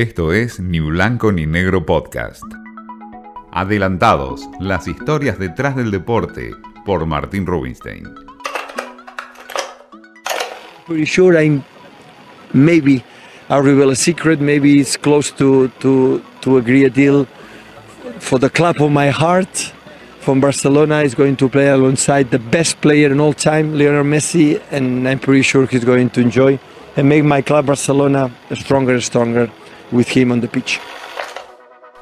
Esto es Ni Blanco ni Negro Podcast. Adelantados, las historias detrás del deporte, por Martín Rubinstein. Pretty sure I'm maybe I'll reveal a secret. Maybe it's close to to to agree a deal for the club of my heart. From Barcelona is going to play alongside the best player in all time, Lionel Messi, and I'm pretty sure he's going to enjoy and make my club Barcelona stronger and stronger with him on the pitch.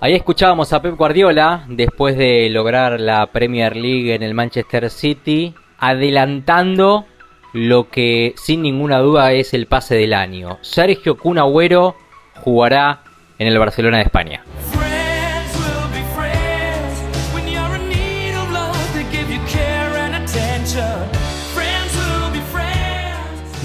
Ahí escuchábamos a Pep Guardiola después de lograr la Premier League en el Manchester City, adelantando lo que sin ninguna duda es el pase del año. Sergio Kun Agüero jugará en el Barcelona de España.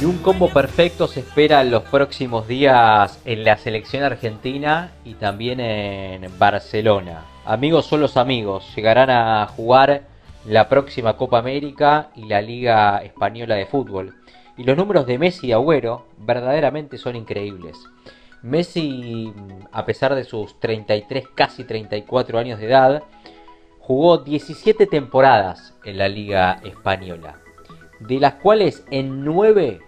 Y un combo perfecto se espera en los próximos días en la selección argentina y también en Barcelona. Amigos son los amigos, llegarán a jugar la próxima Copa América y la Liga Española de Fútbol. Y los números de Messi y Agüero verdaderamente son increíbles. Messi, a pesar de sus 33, casi 34 años de edad, jugó 17 temporadas en la Liga Española, de las cuales en 9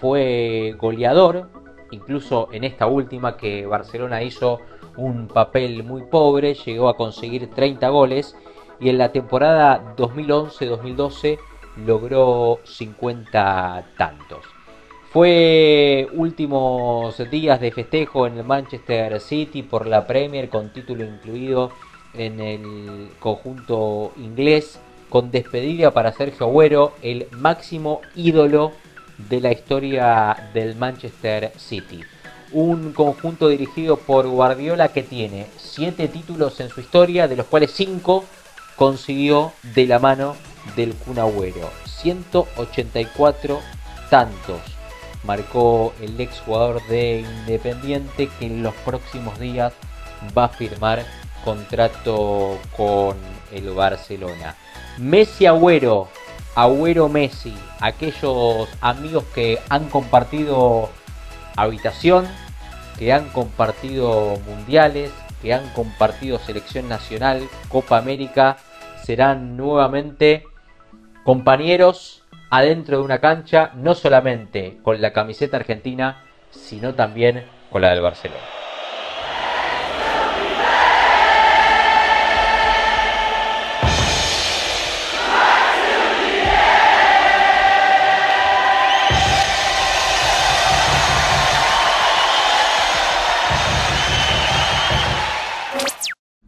fue goleador, incluso en esta última que Barcelona hizo un papel muy pobre, llegó a conseguir 30 goles y en la temporada 2011-2012 logró 50 tantos. Fue últimos días de festejo en el Manchester City por la Premier con título incluido en el conjunto inglés con despedida para Sergio Agüero, el máximo ídolo de la historia del Manchester City. Un conjunto dirigido por Guardiola que tiene 7 títulos en su historia, de los cuales 5 consiguió de la mano del Kun Agüero. 184 tantos marcó el ex jugador de Independiente que en los próximos días va a firmar contrato con el Barcelona. Messi Agüero, Agüero Messi, aquellos amigos que han compartido habitación, que han compartido mundiales, que han compartido selección nacional, Copa América, serán nuevamente compañeros adentro de una cancha, no solamente con la camiseta argentina, sino también con la del Barcelona.